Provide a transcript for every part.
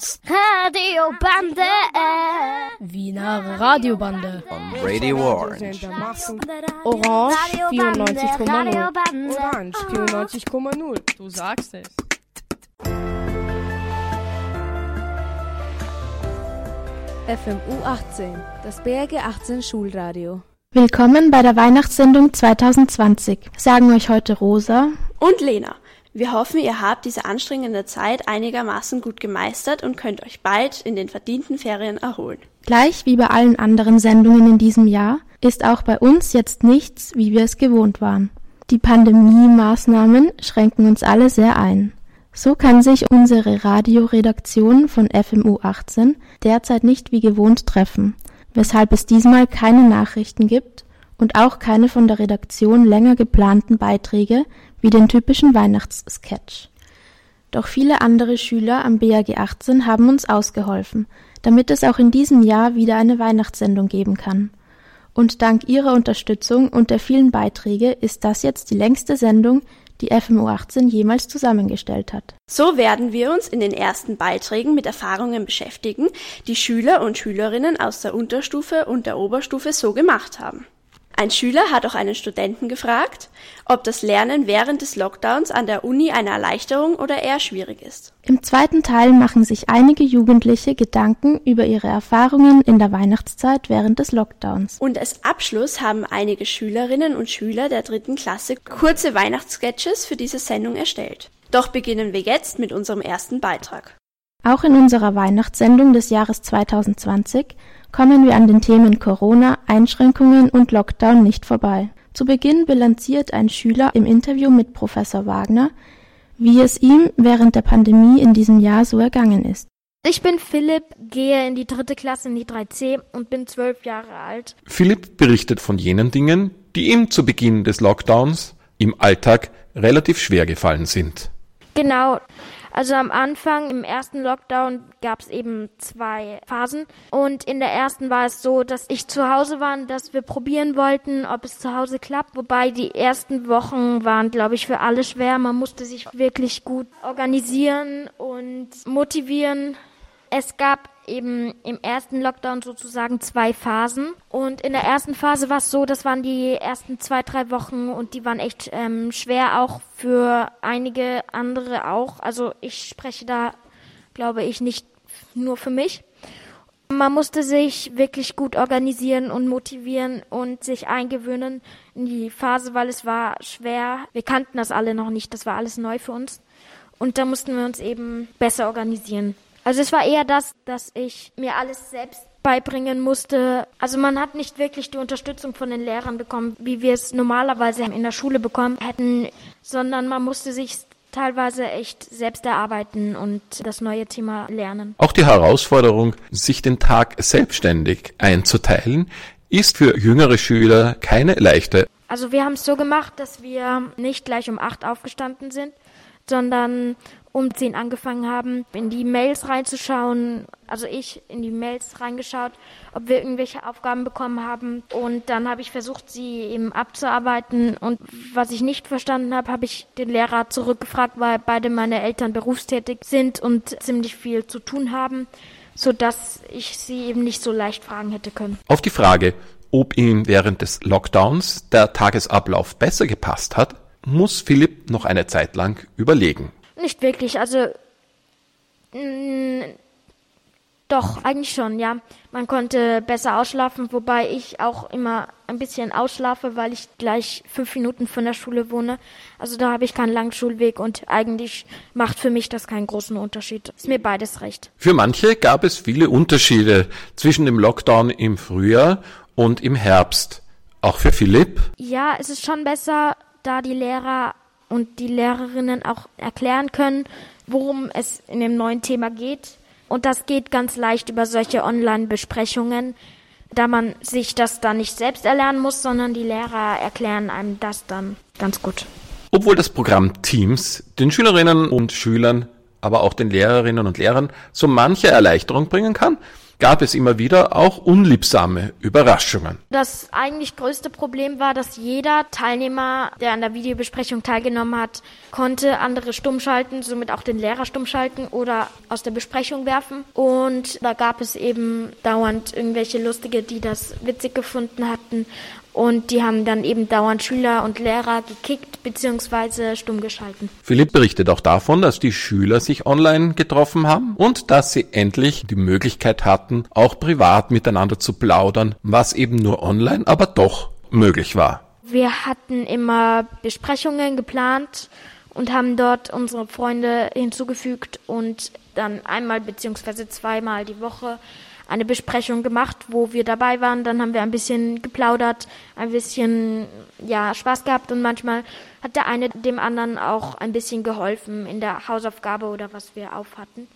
Beats. Radiobande. Wiener Radiobande. On Radio Orange. Orange 94,0. Orange 94,0. Du sagst es. FMU 18, das BRG 18 Schulradio. Willkommen bei der Weihnachtssendung 2020. Sagen euch heute Rosa und Lena. Wir hoffen, ihr habt diese anstrengende Zeit einigermaßen gut gemeistert und könnt euch bald in den verdienten Ferien erholen. Gleich wie bei allen anderen Sendungen in diesem Jahr ist auch bei uns jetzt nichts, wie wir es gewohnt waren. Die Pandemie-Maßnahmen schränken uns alle sehr ein. So kann sich unsere Radioredaktion von FMU 18 derzeit nicht wie gewohnt treffen, weshalb es diesmal keine Nachrichten gibt und auch keine von der Redaktion länger geplanten Beiträge wie den typischen Weihnachtssketch. Doch viele andere Schüler am BAG 18 haben uns ausgeholfen, damit es auch in diesem Jahr wieder eine Weihnachtssendung geben kann. Und dank ihrer Unterstützung und der vielen Beiträge ist das jetzt die längste Sendung, die FMU 18 jemals zusammengestellt hat. So werden wir uns in den ersten Beiträgen mit Erfahrungen beschäftigen, die Schüler und Schülerinnen aus der Unterstufe und der Oberstufe so gemacht haben. Ein Schüler hat auch einen Studenten gefragt, ob das Lernen während des Lockdowns an der Uni eine Erleichterung oder eher schwierig ist. Im zweiten Teil machen sich einige Jugendliche Gedanken über ihre Erfahrungen in der Weihnachtszeit während des Lockdowns. Und als Abschluss haben einige Schülerinnen und Schüler der dritten Klasse kurze Weihnachtssketches für diese Sendung erstellt. Doch beginnen wir jetzt mit unserem ersten Beitrag. Auch in unserer Weihnachtssendung des Jahres 2020 kommen wir an den Themen Corona, Einschränkungen und Lockdown nicht vorbei. Zu Beginn bilanziert ein Schüler im Interview mit Professor Wagner, wie es ihm während der Pandemie in diesem Jahr so ergangen ist. Ich bin Philipp, gehe in die dritte Klasse in die 3C und bin zwölf Jahre alt. Philipp berichtet von jenen Dingen, die ihm zu Beginn des Lockdowns im Alltag relativ schwer gefallen sind. Genau, also am Anfang, im ersten Lockdown, gab es eben zwei Phasen. Und in der ersten war es so, dass ich zu Hause war und dass wir probieren wollten, ob es zu Hause klappt. Wobei die ersten Wochen waren, glaube ich, für alle schwer. Man musste sich wirklich gut organisieren und motivieren. Es gab eben im ersten Lockdown sozusagen zwei Phasen. Und in der ersten Phase war es so, das waren die ersten zwei, drei Wochen und die waren echt ähm, schwer, auch für einige andere auch. Also ich spreche da, glaube ich, nicht nur für mich. Man musste sich wirklich gut organisieren und motivieren und sich eingewöhnen in die Phase, weil es war schwer. Wir kannten das alle noch nicht, das war alles neu für uns. Und da mussten wir uns eben besser organisieren. Also es war eher das, dass ich mir alles selbst beibringen musste. Also man hat nicht wirklich die Unterstützung von den Lehrern bekommen, wie wir es normalerweise in der Schule bekommen hätten, sondern man musste sich teilweise echt selbst erarbeiten und das neue Thema lernen. Auch die Herausforderung, sich den Tag selbstständig einzuteilen, ist für jüngere Schüler keine leichte. Also wir haben es so gemacht, dass wir nicht gleich um acht aufgestanden sind, sondern um 10 angefangen haben, in die Mails reinzuschauen. Also ich in die Mails reingeschaut, ob wir irgendwelche Aufgaben bekommen haben. Und dann habe ich versucht, sie eben abzuarbeiten. Und was ich nicht verstanden habe, habe ich den Lehrer zurückgefragt, weil beide meine Eltern berufstätig sind und ziemlich viel zu tun haben, sodass ich sie eben nicht so leicht fragen hätte können. Auf die Frage, ob ihm während des Lockdowns der Tagesablauf besser gepasst hat, muss Philipp noch eine Zeit lang überlegen. Nicht wirklich, also mh, mm, doch, eigentlich schon, ja. Man konnte besser ausschlafen, wobei ich auch immer ein bisschen ausschlafe, weil ich gleich fünf Minuten von der Schule wohne. Also da habe ich keinen langen Schulweg und eigentlich macht für mich das keinen großen Unterschied. Ist mir beides recht. Für manche gab es viele Unterschiede zwischen dem Lockdown im Frühjahr und im Herbst. Auch für Philipp? Ja, es ist schon besser, da die Lehrer und die Lehrerinnen auch erklären können, worum es in dem neuen Thema geht. Und das geht ganz leicht über solche Online-Besprechungen, da man sich das dann nicht selbst erlernen muss, sondern die Lehrer erklären einem das dann ganz gut. Obwohl das Programm Teams den Schülerinnen und Schülern, aber auch den Lehrerinnen und Lehrern so manche Erleichterung bringen kann, gab es immer wieder auch unliebsame Überraschungen. Das eigentlich größte Problem war, dass jeder Teilnehmer, der an der Videobesprechung teilgenommen hat, konnte andere stumm schalten, somit auch den Lehrer stumm schalten oder aus der Besprechung werfen. Und da gab es eben dauernd irgendwelche Lustige, die das witzig gefunden hatten und die haben dann eben dauernd Schüler und Lehrer gekickt bzw. stumm geschalten. Philipp berichtet auch davon, dass die Schüler sich online getroffen haben und dass sie endlich die Möglichkeit hatten, auch privat miteinander zu plaudern, was eben nur online aber doch möglich war. Wir hatten immer Besprechungen geplant und haben dort unsere Freunde hinzugefügt und dann einmal bzw. zweimal die Woche eine Besprechung gemacht, wo wir dabei waren. Dann haben wir ein bisschen geplaudert, ein bisschen ja Spaß gehabt und manchmal hat der eine dem anderen auch ein bisschen geholfen in der Hausaufgabe oder was wir auf hatten.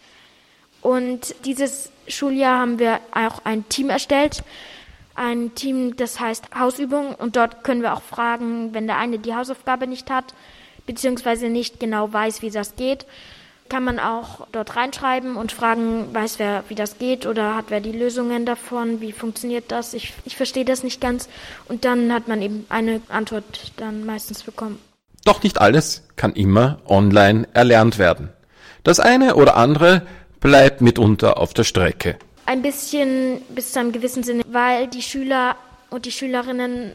Und dieses Schuljahr haben wir auch ein Team erstellt. Ein Team, das heißt Hausübung und dort können wir auch fragen, wenn der eine die Hausaufgabe nicht hat, beziehungsweise nicht genau weiß, wie das geht, kann man auch dort reinschreiben und fragen, weiß wer, wie das geht oder hat wer die Lösungen davon, wie funktioniert das, ich, ich verstehe das nicht ganz und dann hat man eben eine Antwort dann meistens bekommen. Doch nicht alles kann immer online erlernt werden. Das eine oder andere bleibt mitunter auf der Strecke. Ein bisschen bis zu einem gewissen Sinne, weil die Schüler und die Schülerinnen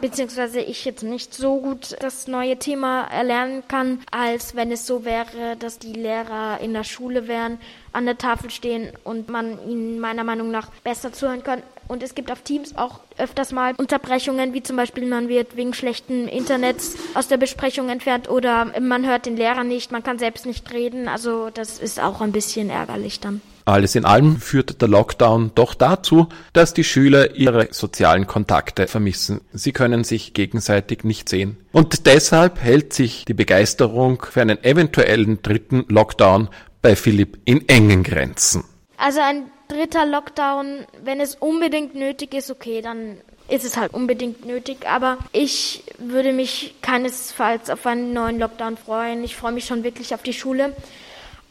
beziehungsweise ich jetzt nicht so gut das neue Thema erlernen kann, als wenn es so wäre, dass die Lehrer in der Schule wären, an der Tafel stehen und man ihnen meiner Meinung nach besser zuhören kann. Und es gibt auf Teams auch öfters mal Unterbrechungen, wie zum Beispiel man wird wegen schlechten Internets aus der Besprechung entfernt oder man hört den Lehrer nicht, man kann selbst nicht reden. Also das ist auch ein bisschen ärgerlich dann. Alles in allem führt der Lockdown doch dazu, dass die Schüler ihre sozialen Kontakte vermissen. Sie können sich gegenseitig nicht sehen. Und deshalb hält sich die Begeisterung für einen eventuellen dritten Lockdown bei Philipp in engen Grenzen. Also ein dritter Lockdown, wenn es unbedingt nötig ist, okay, dann ist es halt unbedingt nötig. Aber ich würde mich keinesfalls auf einen neuen Lockdown freuen. Ich freue mich schon wirklich auf die Schule.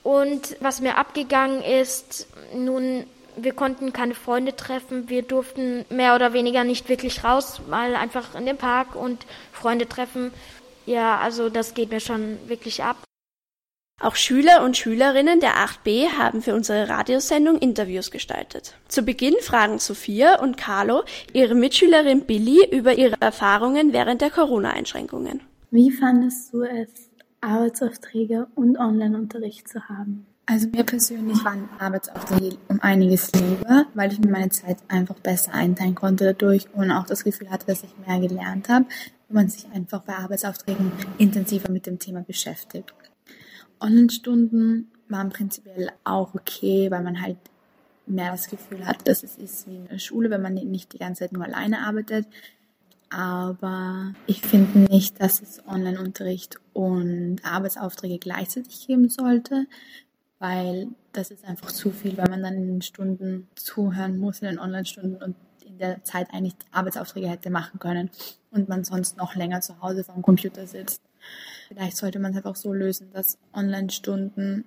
Und was mir abgegangen ist, nun, wir konnten keine Freunde treffen. Wir durften mehr oder weniger nicht wirklich raus, mal einfach in den Park und Freunde treffen. Ja, also das geht mir schon wirklich ab. Auch Schüler und Schülerinnen der 8b haben für unsere Radiosendung Interviews gestaltet. Zu Beginn fragen Sophia und Carlo ihre Mitschülerin Billy über ihre Erfahrungen während der Corona-Einschränkungen. Wie fandest du es, Arbeitsaufträge und Online-Unterricht zu haben? Also mir persönlich waren Arbeitsaufträge um einiges lieber, weil ich mir meine Zeit einfach besser einteilen konnte dadurch und auch das Gefühl hatte, dass ich mehr gelernt habe, wenn man sich einfach bei Arbeitsaufträgen intensiver mit dem Thema beschäftigt. Online-Stunden waren prinzipiell auch okay, weil man halt mehr das Gefühl hat, dass es ist wie in der Schule, wenn man nicht die ganze Zeit nur alleine arbeitet aber ich finde nicht, dass es Online-Unterricht und Arbeitsaufträge gleichzeitig geben sollte, weil das ist einfach zu viel, weil man dann in den Stunden zuhören muss, in den Online-Stunden und in der Zeit eigentlich Arbeitsaufträge hätte machen können und man sonst noch länger zu Hause vor dem Computer sitzt. Vielleicht sollte man es einfach so lösen, dass Online-Stunden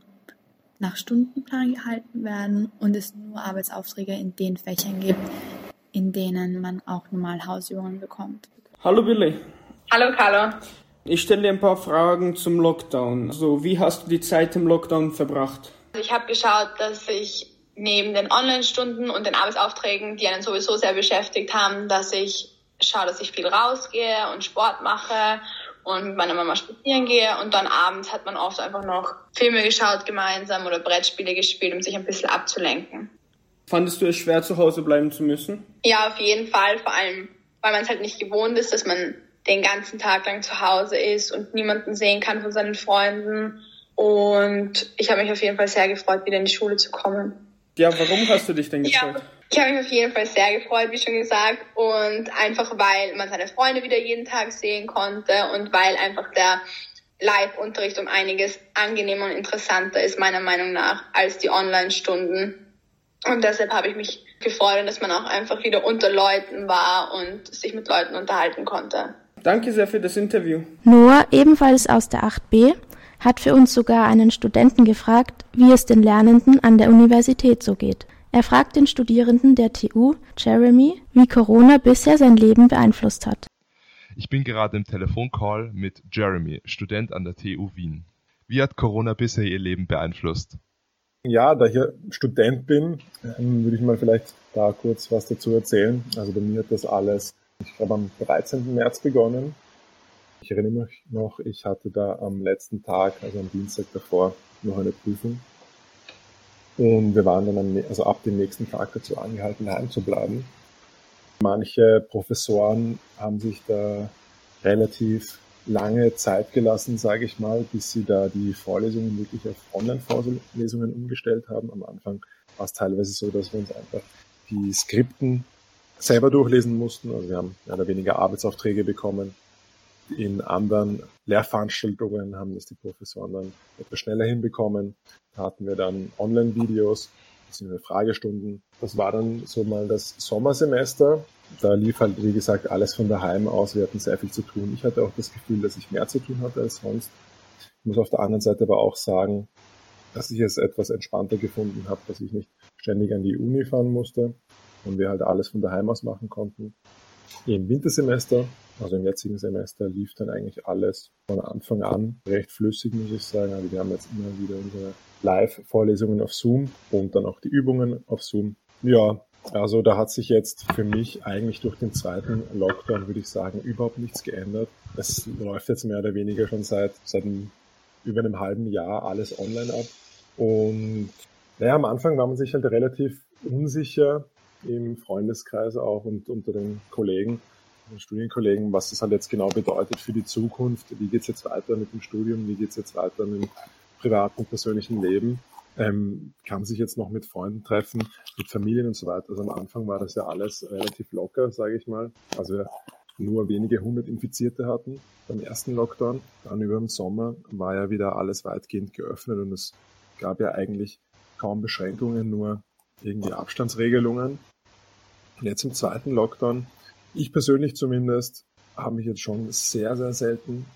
nach Stundenplan gehalten werden und es nur Arbeitsaufträge in den Fächern gibt, in denen man auch normal Hausübungen bekommt. Hallo Billy. Hallo Carlo. Ich stelle dir ein paar Fragen zum Lockdown. Also, wie hast du die Zeit im Lockdown verbracht? Ich habe geschaut, dass ich neben den Online-Stunden und den Arbeitsaufträgen, die einen sowieso sehr beschäftigt haben, dass ich schaue, dass ich viel rausgehe und Sport mache und mit meiner Mama spazieren gehe und dann abends hat man oft einfach noch Filme geschaut gemeinsam oder Brettspiele gespielt, um sich ein bisschen abzulenken. Fandest du es schwer, zu Hause bleiben zu müssen? Ja, auf jeden Fall. Vor allem, weil man es halt nicht gewohnt ist, dass man den ganzen Tag lang zu Hause ist und niemanden sehen kann von seinen Freunden. Und ich habe mich auf jeden Fall sehr gefreut, wieder in die Schule zu kommen. Ja, warum hast du dich denn gefreut? Ja, ich habe mich auf jeden Fall sehr gefreut, wie schon gesagt. Und einfach, weil man seine Freunde wieder jeden Tag sehen konnte und weil einfach der Live-Unterricht um einiges angenehmer und interessanter ist, meiner Meinung nach, als die Online-Stunden. Und deshalb habe ich mich gefreut, dass man auch einfach wieder unter Leuten war und sich mit Leuten unterhalten konnte. Danke sehr für das Interview. Noah, ebenfalls aus der 8b, hat für uns sogar einen Studenten gefragt, wie es den Lernenden an der Universität so geht. Er fragt den Studierenden der TU, Jeremy, wie Corona bisher sein Leben beeinflusst hat. Ich bin gerade im Telefoncall mit Jeremy, Student an der TU Wien. Wie hat Corona bisher Ihr Leben beeinflusst? Ja, da ich ja Student bin, ähm, würde ich mal vielleicht da kurz was dazu erzählen. Also bei mir hat das alles, ich glaube, am 13. März begonnen. Ich erinnere mich noch, ich hatte da am letzten Tag, also am Dienstag davor, noch eine Prüfung. Und wir waren dann am, also ab dem nächsten Tag dazu angehalten, daheim zu bleiben. Manche Professoren haben sich da relativ lange Zeit gelassen, sage ich mal, bis sie da die Vorlesungen wirklich auf Online-Vorlesungen umgestellt haben. Am Anfang war es teilweise so, dass wir uns einfach die Skripten selber durchlesen mussten. Also wir haben mehr oder weniger Arbeitsaufträge bekommen. In anderen Lehrveranstaltungen haben das die Professoren dann etwas schneller hinbekommen. Da hatten wir dann Online-Videos, beziehungsweise Fragestunden. Das war dann so mal das Sommersemester. Da lief halt, wie gesagt, alles von daheim aus. Wir hatten sehr viel zu tun. Ich hatte auch das Gefühl, dass ich mehr zu tun hatte als sonst. Ich muss auf der anderen Seite aber auch sagen, dass ich es etwas entspannter gefunden habe, dass ich nicht ständig an die Uni fahren musste und wir halt alles von daheim aus machen konnten. Im Wintersemester, also im jetzigen Semester, lief dann eigentlich alles von Anfang an recht flüssig, muss ich sagen. Also wir haben jetzt immer wieder unsere Live-Vorlesungen auf Zoom und dann auch die Übungen auf Zoom. Ja, also da hat sich jetzt für mich eigentlich durch den zweiten Lockdown, würde ich sagen, überhaupt nichts geändert. Es läuft jetzt mehr oder weniger schon seit, seit einem, über einem halben Jahr alles online ab. Und naja, am Anfang war man sich halt relativ unsicher im Freundeskreis auch und unter den Kollegen, den Studienkollegen, was das halt jetzt genau bedeutet für die Zukunft. Wie geht's jetzt weiter mit dem Studium? Wie geht's jetzt weiter mit dem privaten, persönlichen Leben. Ähm, kann sich jetzt noch mit Freunden treffen, mit Familien und so weiter. Also am Anfang war das ja alles relativ locker, sage ich mal. Also wir nur wenige hundert Infizierte hatten beim ersten Lockdown. Dann über den Sommer war ja wieder alles weitgehend geöffnet und es gab ja eigentlich kaum Beschränkungen, nur irgendwie Abstandsregelungen. Und jetzt im zweiten Lockdown, ich persönlich zumindest, habe mich jetzt schon sehr, sehr selten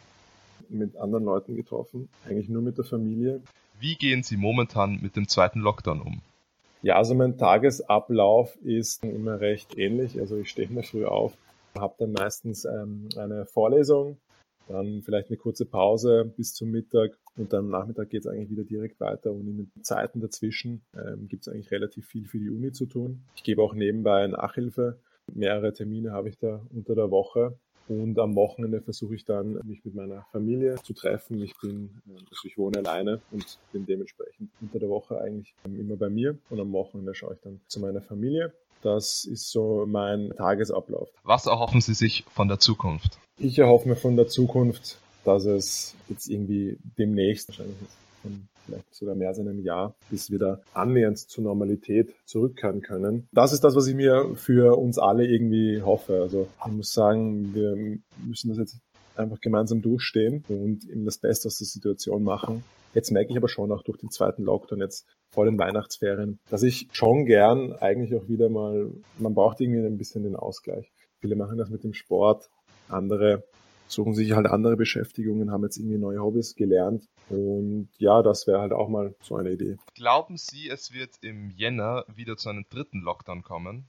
mit anderen Leuten getroffen, eigentlich nur mit der Familie. Wie gehen Sie momentan mit dem zweiten Lockdown um? Ja, also mein Tagesablauf ist immer recht ähnlich. Also ich stehe immer früh auf, habe dann meistens ähm, eine Vorlesung, dann vielleicht eine kurze Pause bis zum Mittag und dann am Nachmittag geht es eigentlich wieder direkt weiter und in den Zeiten dazwischen ähm, gibt es eigentlich relativ viel für die Uni zu tun. Ich gebe auch nebenbei Nachhilfe. Mehrere Termine habe ich da unter der Woche und am Wochenende versuche ich dann, mich mit meiner Familie zu treffen. Ich bin, also ich wohne alleine und bin dementsprechend unter der Woche eigentlich immer bei mir. Und am Wochenende schaue ich dann zu meiner Familie. Das ist so mein Tagesablauf. Was erhoffen Sie sich von der Zukunft? Ich erhoffe mir von der Zukunft, dass es jetzt irgendwie demnächst, wahrscheinlich von vielleicht sogar mehr als einem Jahr, bis wir annähernd zur Normalität zurückkehren können. Das ist das, was ich mir für uns alle irgendwie hoffe. Also ich muss sagen, wir müssen das jetzt einfach gemeinsam durchstehen und eben das Beste aus der Situation machen. Jetzt merke ich aber schon auch durch den zweiten Lockdown jetzt vor den Weihnachtsferien, dass ich schon gern eigentlich auch wieder mal, man braucht irgendwie ein bisschen den Ausgleich. Viele machen das mit dem Sport, andere suchen sich halt andere Beschäftigungen, haben jetzt irgendwie neue Hobbys gelernt. Und ja, das wäre halt auch mal so eine Idee. Glauben Sie, es wird im Jänner wieder zu einem dritten Lockdown kommen?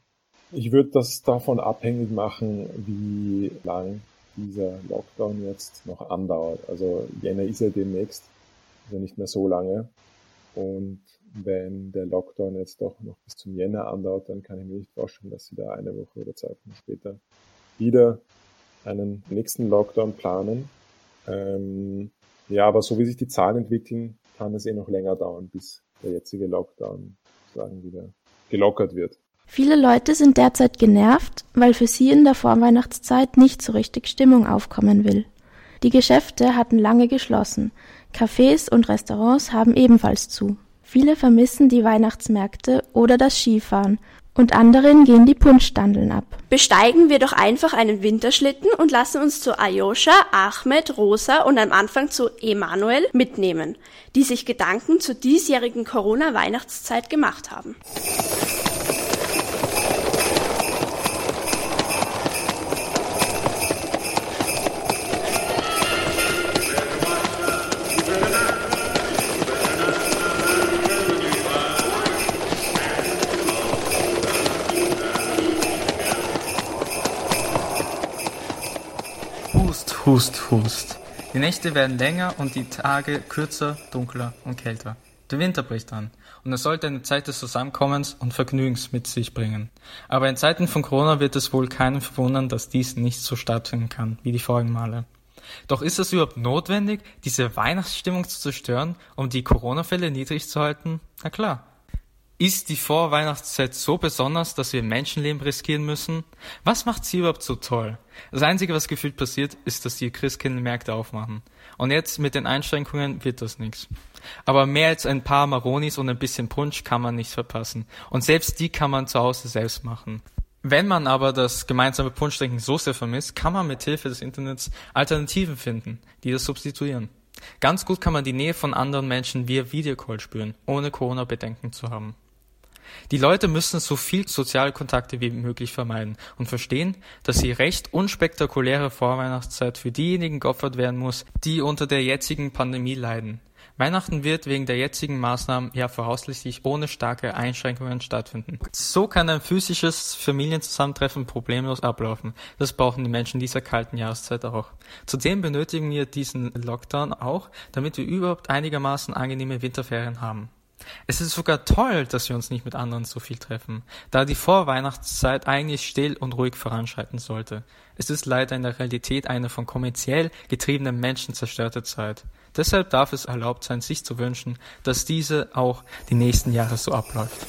Ich würde das davon abhängig machen, wie lang dieser Lockdown jetzt noch andauert. Also Jänner ist ja demnächst, also nicht mehr so lange. Und wenn der Lockdown jetzt doch noch bis zum Jänner andauert, dann kann ich mir nicht vorstellen, dass sie da eine Woche oder zwei Wochen später wieder einen nächsten Lockdown planen. Ähm, ja, aber so wie sich die Zahlen entwickeln, kann es eh noch länger dauern, bis der jetzige Lockdown sozusagen wieder gelockert wird. Viele Leute sind derzeit genervt, weil für sie in der Vorweihnachtszeit nicht so richtig Stimmung aufkommen will. Die Geschäfte hatten lange geschlossen, Cafés und Restaurants haben ebenfalls zu. Viele vermissen die Weihnachtsmärkte oder das Skifahren und anderen gehen die Punschstandeln ab. Besteigen wir doch einfach einen Winterschlitten und lassen uns zu Ayosha, Ahmed, Rosa und am Anfang zu Emanuel mitnehmen, die sich Gedanken zur diesjährigen Corona-Weihnachtszeit gemacht haben. Hust, Hust. Die Nächte werden länger und die Tage kürzer, dunkler und kälter. Der Winter bricht an und es sollte eine Zeit des Zusammenkommens und Vergnügens mit sich bringen. Aber in Zeiten von Corona wird es wohl keinen verwundern, dass dies nicht so stattfinden kann wie die vorigen Male. Doch ist es überhaupt notwendig, diese Weihnachtsstimmung zu zerstören, um die Corona-Fälle niedrig zu halten? Na klar. Ist die Vorweihnachtszeit so besonders, dass wir Menschenleben riskieren müssen? Was macht sie überhaupt so toll? Das Einzige, was gefühlt passiert, ist, dass die Christkindlmärkte aufmachen. Und jetzt mit den Einschränkungen wird das nichts. Aber mehr als ein paar Maronis und ein bisschen Punsch kann man nicht verpassen. Und selbst die kann man zu Hause selbst machen. Wenn man aber das gemeinsame Punschtrinken so sehr vermisst, kann man mit Hilfe des Internets Alternativen finden, die das substituieren. Ganz gut kann man die Nähe von anderen Menschen via Videocall spüren, ohne Corona-Bedenken zu haben. Die Leute müssen so viel soziale Kontakte wie möglich vermeiden und verstehen, dass die recht unspektakuläre Vorweihnachtszeit für diejenigen geopfert werden muss, die unter der jetzigen Pandemie leiden. Weihnachten wird wegen der jetzigen Maßnahmen ja voraussichtlich ohne starke Einschränkungen stattfinden. So kann ein physisches Familienzusammentreffen problemlos ablaufen. Das brauchen die Menschen dieser kalten Jahreszeit auch. Zudem benötigen wir diesen Lockdown auch, damit wir überhaupt einigermaßen angenehme Winterferien haben. Es ist sogar toll, dass wir uns nicht mit anderen so viel treffen, da die Vorweihnachtszeit eigentlich still und ruhig voranschreiten sollte. Es ist leider in der Realität eine von kommerziell getriebenen Menschen zerstörte Zeit. Deshalb darf es erlaubt sein, sich zu wünschen, dass diese auch die nächsten Jahre so abläuft.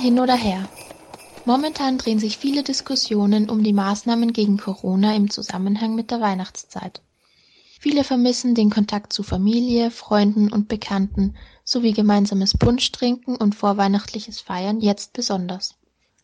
Hin oder her. Momentan drehen sich viele Diskussionen um die Maßnahmen gegen Corona im Zusammenhang mit der Weihnachtszeit. Viele vermissen den Kontakt zu Familie, Freunden und Bekannten sowie gemeinsames Punschtrinken und vorweihnachtliches Feiern jetzt besonders.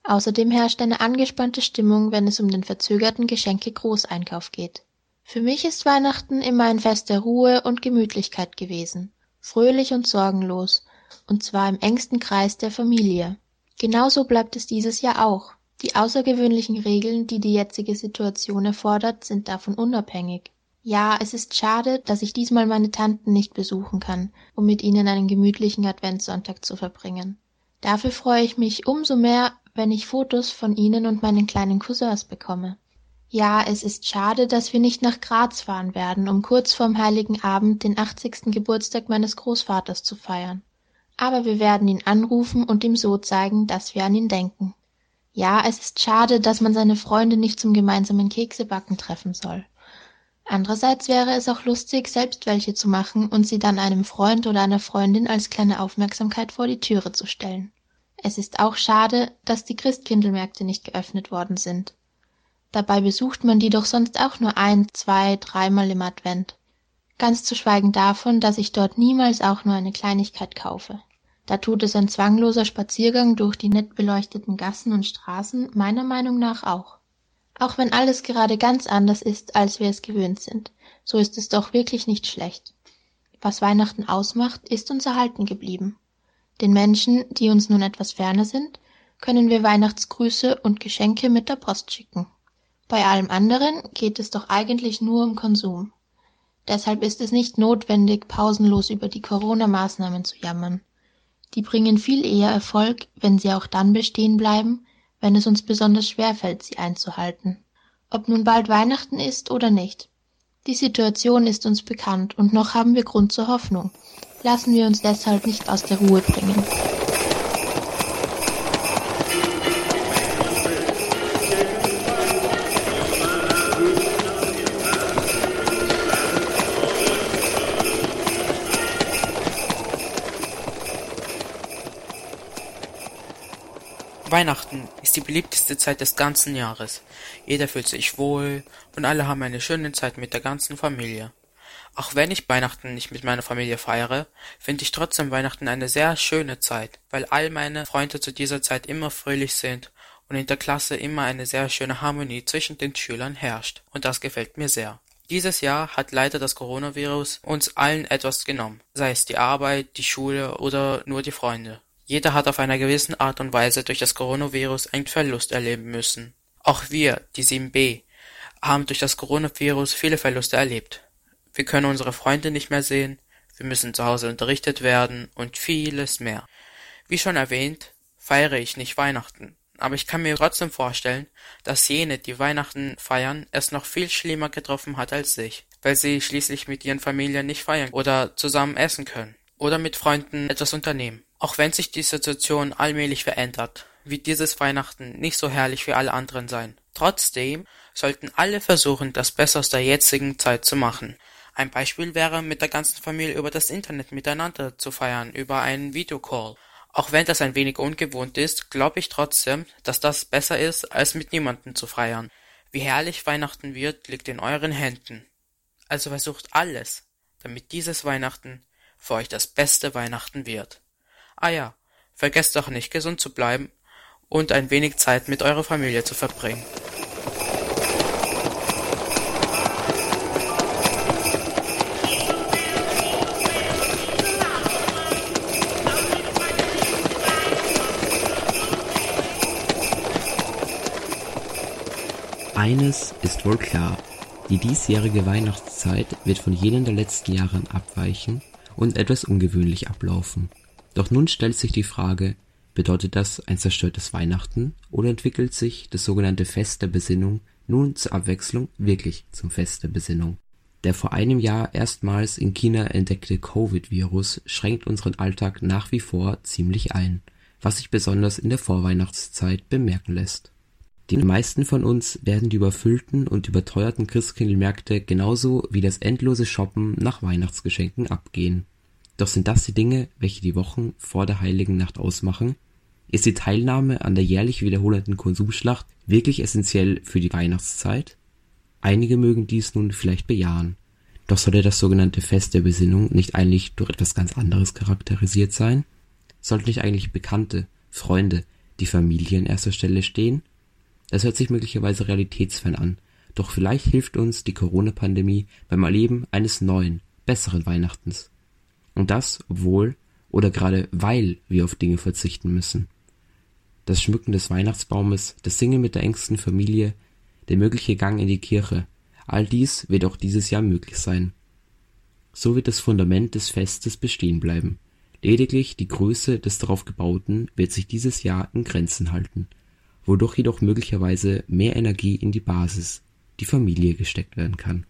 Außerdem herrscht eine angespannte Stimmung, wenn es um den verzögerten Geschenke-Großeinkauf geht. Für mich ist Weihnachten immer ein Fest der Ruhe und Gemütlichkeit gewesen, fröhlich und sorgenlos und zwar im engsten Kreis der Familie. Genauso bleibt es dieses Jahr auch. Die außergewöhnlichen Regeln, die die jetzige Situation erfordert, sind davon unabhängig. Ja, es ist schade, dass ich diesmal meine Tanten nicht besuchen kann, um mit ihnen einen gemütlichen Adventssonntag zu verbringen. Dafür freue ich mich umso mehr, wenn ich Fotos von ihnen und meinen kleinen Cousins bekomme. Ja, es ist schade, dass wir nicht nach Graz fahren werden, um kurz vorm heiligen Abend den 80. Geburtstag meines Großvaters zu feiern aber wir werden ihn anrufen und ihm so zeigen, dass wir an ihn denken. Ja, es ist schade, dass man seine Freunde nicht zum gemeinsamen Keksebacken treffen soll. Andererseits wäre es auch lustig, selbst welche zu machen und sie dann einem Freund oder einer Freundin als kleine Aufmerksamkeit vor die Türe zu stellen. Es ist auch schade, dass die Christkindlmärkte nicht geöffnet worden sind. Dabei besucht man die doch sonst auch nur ein, zwei, dreimal im Advent. Ganz zu schweigen davon, dass ich dort niemals auch nur eine Kleinigkeit kaufe. Da tut es ein zwangloser Spaziergang durch die nett beleuchteten Gassen und Straßen meiner Meinung nach auch. Auch wenn alles gerade ganz anders ist, als wir es gewöhnt sind, so ist es doch wirklich nicht schlecht. Was Weihnachten ausmacht, ist uns erhalten geblieben. Den Menschen, die uns nun etwas ferner sind, können wir Weihnachtsgrüße und Geschenke mit der Post schicken. Bei allem anderen geht es doch eigentlich nur um Konsum. Deshalb ist es nicht notwendig, pausenlos über die Corona-Maßnahmen zu jammern. Die bringen viel eher Erfolg, wenn sie auch dann bestehen bleiben, wenn es uns besonders schwer fällt, sie einzuhalten. Ob nun bald Weihnachten ist oder nicht. Die Situation ist uns bekannt und noch haben wir Grund zur Hoffnung. Lassen wir uns deshalb nicht aus der Ruhe bringen. Weihnachten ist die beliebteste Zeit des ganzen Jahres. Jeder fühlt sich wohl und alle haben eine schöne Zeit mit der ganzen Familie. Auch wenn ich Weihnachten nicht mit meiner Familie feiere, finde ich trotzdem Weihnachten eine sehr schöne Zeit, weil all meine Freunde zu dieser Zeit immer fröhlich sind und in der Klasse immer eine sehr schöne Harmonie zwischen den Schülern herrscht, und das gefällt mir sehr. Dieses Jahr hat leider das Coronavirus uns allen etwas genommen, sei es die Arbeit, die Schule oder nur die Freunde. Jeder hat auf einer gewissen Art und Weise durch das Coronavirus einen Verlust erleben müssen. Auch wir, die 7b, haben durch das Coronavirus viele Verluste erlebt. Wir können unsere Freunde nicht mehr sehen, wir müssen zu Hause unterrichtet werden und vieles mehr. Wie schon erwähnt, feiere ich nicht Weihnachten, aber ich kann mir trotzdem vorstellen, dass jene, die Weihnachten feiern, es noch viel schlimmer getroffen hat als ich, weil sie schließlich mit ihren Familien nicht feiern oder zusammen essen können oder mit Freunden etwas unternehmen. Auch wenn sich die Situation allmählich verändert, wird dieses Weihnachten nicht so herrlich wie alle anderen sein. Trotzdem sollten alle versuchen, das Beste aus der jetzigen Zeit zu machen. Ein Beispiel wäre, mit der ganzen Familie über das Internet miteinander zu feiern, über einen Videocall. Auch wenn das ein wenig ungewohnt ist, glaube ich trotzdem, dass das besser ist, als mit niemandem zu feiern. Wie herrlich Weihnachten wird, liegt in euren Händen. Also versucht alles, damit dieses Weihnachten für euch das beste Weihnachten wird. Ah ja, vergesst doch nicht gesund zu bleiben und ein wenig Zeit mit eurer Familie zu verbringen. Eines ist wohl klar, die diesjährige Weihnachtszeit wird von jenen der letzten Jahre abweichen und etwas ungewöhnlich ablaufen. Doch nun stellt sich die Frage, Bedeutet das ein zerstörtes Weihnachten oder entwickelt sich das sogenannte Fest der Besinnung nun zur Abwechslung wirklich zum Fest der Besinnung? Der vor einem Jahr erstmals in China entdeckte Covid-Virus schränkt unseren Alltag nach wie vor ziemlich ein, was sich besonders in der Vorweihnachtszeit bemerken lässt. Den meisten von uns werden die überfüllten und überteuerten Christkindlmärkte genauso wie das endlose Shoppen nach Weihnachtsgeschenken abgehen. Doch sind das die Dinge, welche die Wochen vor der Heiligen Nacht ausmachen? Ist die Teilnahme an der jährlich wiederholenden Konsumschlacht wirklich essentiell für die Weihnachtszeit? Einige mögen dies nun vielleicht bejahen. Doch sollte das sogenannte Fest der Besinnung nicht eigentlich durch etwas ganz anderes charakterisiert sein? Sollten nicht eigentlich Bekannte, Freunde, die Familie an erster Stelle stehen? Das hört sich möglicherweise realitätsfern an, doch vielleicht hilft uns die Corona-Pandemie beim Erleben eines neuen, besseren Weihnachtens. Und das, obwohl oder gerade weil wir auf Dinge verzichten müssen das Schmücken des Weihnachtsbaumes, das Singen mit der engsten Familie, der mögliche Gang in die Kirche, all dies wird auch dieses Jahr möglich sein. So wird das Fundament des Festes bestehen bleiben. Lediglich die Größe des darauf gebauten wird sich dieses Jahr in Grenzen halten, wodurch jedoch möglicherweise mehr Energie in die Basis, die Familie gesteckt werden kann.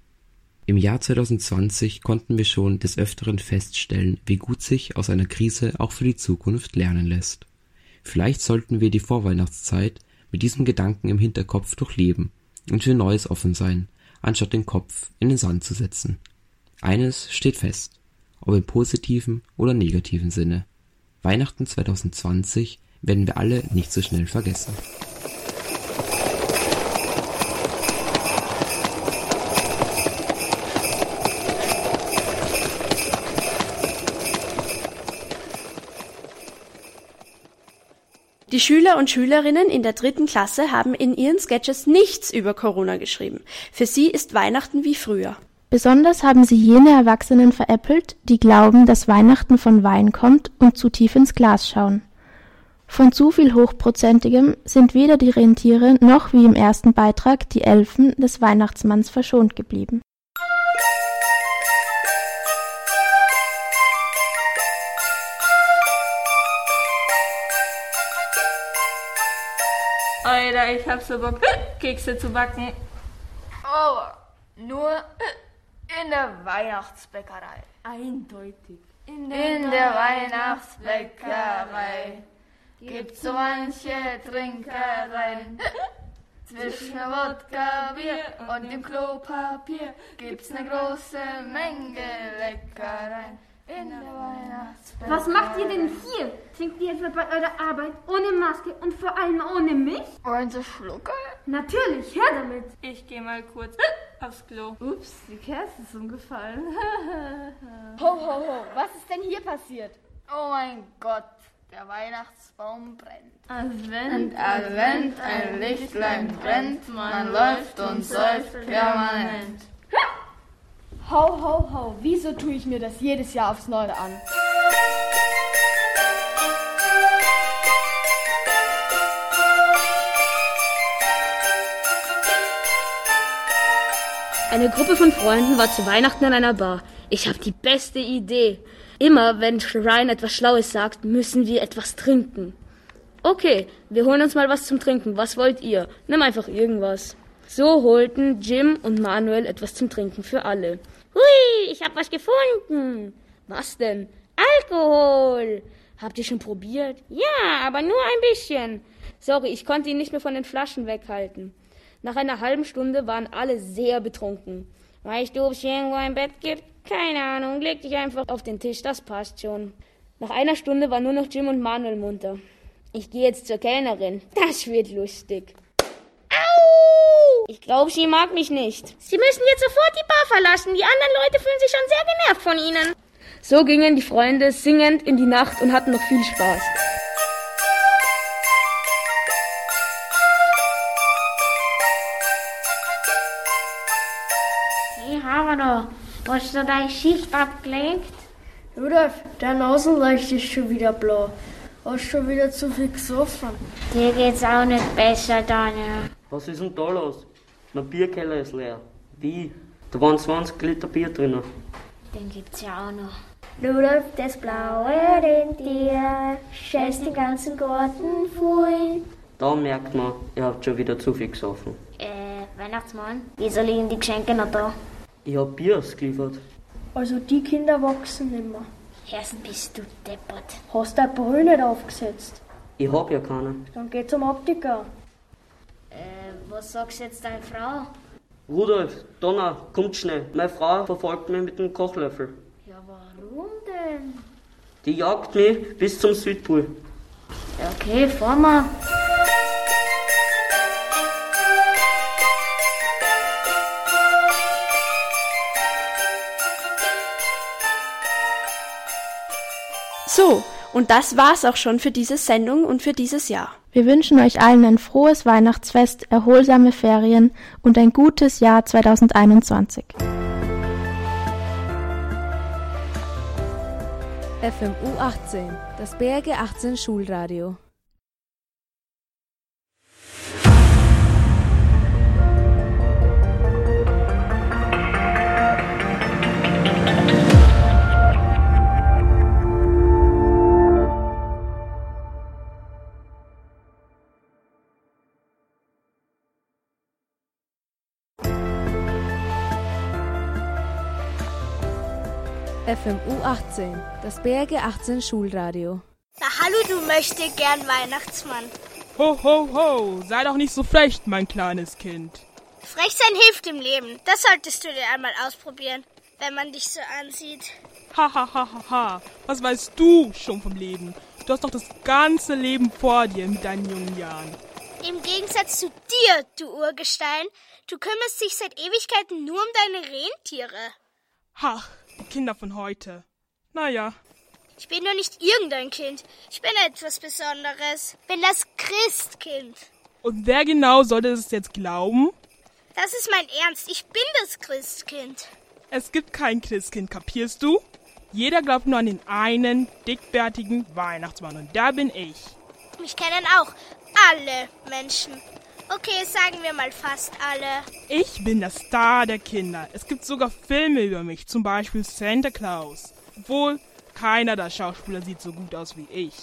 Im Jahr 2020 konnten wir schon des Öfteren feststellen, wie gut sich aus einer Krise auch für die Zukunft lernen lässt. Vielleicht sollten wir die Vorweihnachtszeit mit diesem Gedanken im Hinterkopf durchleben und für Neues offen sein, anstatt den Kopf in den Sand zu setzen. Eines steht fest, ob im positiven oder negativen Sinne. Weihnachten 2020 werden wir alle nicht so schnell vergessen. Die Schüler und Schülerinnen in der dritten Klasse haben in ihren Sketches nichts über Corona geschrieben. Für sie ist Weihnachten wie früher. Besonders haben sie jene Erwachsenen veräppelt, die glauben, dass Weihnachten von Wein kommt und zu tief ins Glas schauen. Von zu viel Hochprozentigem sind weder die Rentiere noch wie im ersten Beitrag die Elfen des Weihnachtsmanns verschont geblieben. Ich hab so Bock, Kekse zu backen. Oh, nur in der Weihnachtsbäckerei. Eindeutig. In der, in der Weihnachtsbäckerei gibt's so manche Trinkereien. Zwischen Wodka, Bier und dem Klopapier gibt's ne große Menge Leckereien. In der Weihnachtsbäckerei. Was macht ihr denn hier? Trinkt ihr etwa bei eurer Arbeit ohne Maske und vor allem ohne mich? Wollen Sie Schlucke? Natürlich, her damit. Ich geh mal kurz aufs Klo. Ups, die Kerze ist umgefallen. ho, ho, ho, was ist denn hier passiert? Oh mein Gott, der Weihnachtsbaum brennt. Advent, und Advent, ein Lichtlein brennt, man läuft und säuft permanent. Ho, ho, ho, wieso tue ich mir das jedes Jahr aufs Neue an? Eine Gruppe von Freunden war zu Weihnachten in einer Bar. Ich habe die beste Idee. Immer wenn Ryan etwas Schlaues sagt, müssen wir etwas trinken. Okay, wir holen uns mal was zum Trinken. Was wollt ihr? Nimm einfach irgendwas. So holten Jim und Manuel etwas zum Trinken für alle. Hui, ich hab was gefunden. Was denn? Alkohol. Habt ihr schon probiert? Ja, aber nur ein bisschen. Sorry, ich konnte ihn nicht mehr von den Flaschen weghalten. Nach einer halben Stunde waren alle sehr betrunken. Weißt du, ob es irgendwo ein Bett gibt? Keine Ahnung, leg dich einfach auf den Tisch, das passt schon. Nach einer Stunde waren nur noch Jim und Manuel munter. Ich gehe jetzt zur Kellnerin. Das wird lustig. Ich glaube, sie mag mich nicht. Sie müssen jetzt sofort die Bar verlassen. Die anderen Leute fühlen sich schon sehr genervt von Ihnen. So gingen die Freunde singend in die Nacht und hatten noch viel Spaß. Hey, Havana, hast du deine Schicht abgelegt? Rudolf, dein Nasenleucht ist schon wieder blau. Hast schon wieder zu viel gesoffen. Dir geht's auch nicht besser, Daniel. Was ist denn da los? Mein Bierkeller ist leer. Wie? Da waren 20 Liter Bier drin. Den gibt's ja auch noch. Rudolf, das blaue Rentier, scheißt den ganzen Garten voll. Da merkt man, ihr habt schon wieder zu viel gesoffen. Äh, Weihnachtsmann, wieso liegen die Geschenke noch da? Ich hab Bier ausgeliefert. Also die Kinder wachsen nimmer. Erst bist du deppert. Hast deine Brille nicht aufgesetzt? Ich hab ja keine. Dann geh zum Optiker. Äh, was sagst jetzt deine Frau? Rudolf, Donna, kommt schnell. Meine Frau verfolgt mich mit dem Kochlöffel. Ja, warum denn? Die jagt mich bis zum Südpol. Okay, fahr mal. So, und das war's auch schon für diese Sendung und für dieses Jahr. Wir wünschen euch allen ein frohes Weihnachtsfest, erholsame Ferien und ein gutes Jahr 2021. FMU 18, das Berge 18 Schulradio. FMU 18, das Berge 18 Schulradio. Na hallo, du möchtest gern Weihnachtsmann. Ho, ho, ho, sei doch nicht so frech, mein kleines Kind. Frech sein hilft im Leben. Das solltest du dir einmal ausprobieren, wenn man dich so ansieht. Ha, ha, ha, ha, ha. Was weißt du schon vom Leben? Du hast doch das ganze Leben vor dir mit deinen jungen Jahren. Im Gegensatz zu dir, du Urgestein, du kümmerst dich seit Ewigkeiten nur um deine Rentiere. Ach, die Kinder von heute. Naja. Ich bin nur nicht irgendein Kind. Ich bin etwas Besonderes. Bin das Christkind. Und wer genau sollte es jetzt glauben? Das ist mein Ernst. Ich bin das Christkind. Es gibt kein Christkind, kapierst du? Jeder glaubt nur an den einen dickbärtigen Weihnachtsmann und da bin ich. Mich kennen auch alle Menschen. Okay, sagen wir mal fast alle. Ich bin der Star der Kinder. Es gibt sogar Filme über mich, zum Beispiel Santa Claus. Obwohl, keiner der Schauspieler sieht so gut aus wie ich.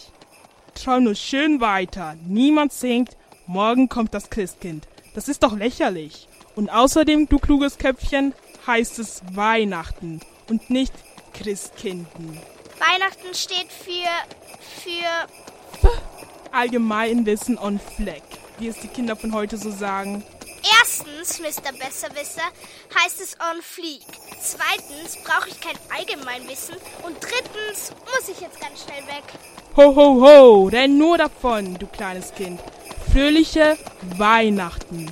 Traum nur schön weiter. Niemand singt, morgen kommt das Christkind. Das ist doch lächerlich. Und außerdem, du kluges Köpfchen, heißt es Weihnachten und nicht Christkinden. Weihnachten steht für. für. Allgemeinwissen on Fleck wie es die Kinder von heute so sagen. Erstens, Mr. Besserwisser, heißt es on fleek. Zweitens brauche ich kein Allgemeinwissen. Und drittens muss ich jetzt ganz schnell weg. Ho, ho, ho, renn nur davon, du kleines Kind. Fröhliche Weihnachten.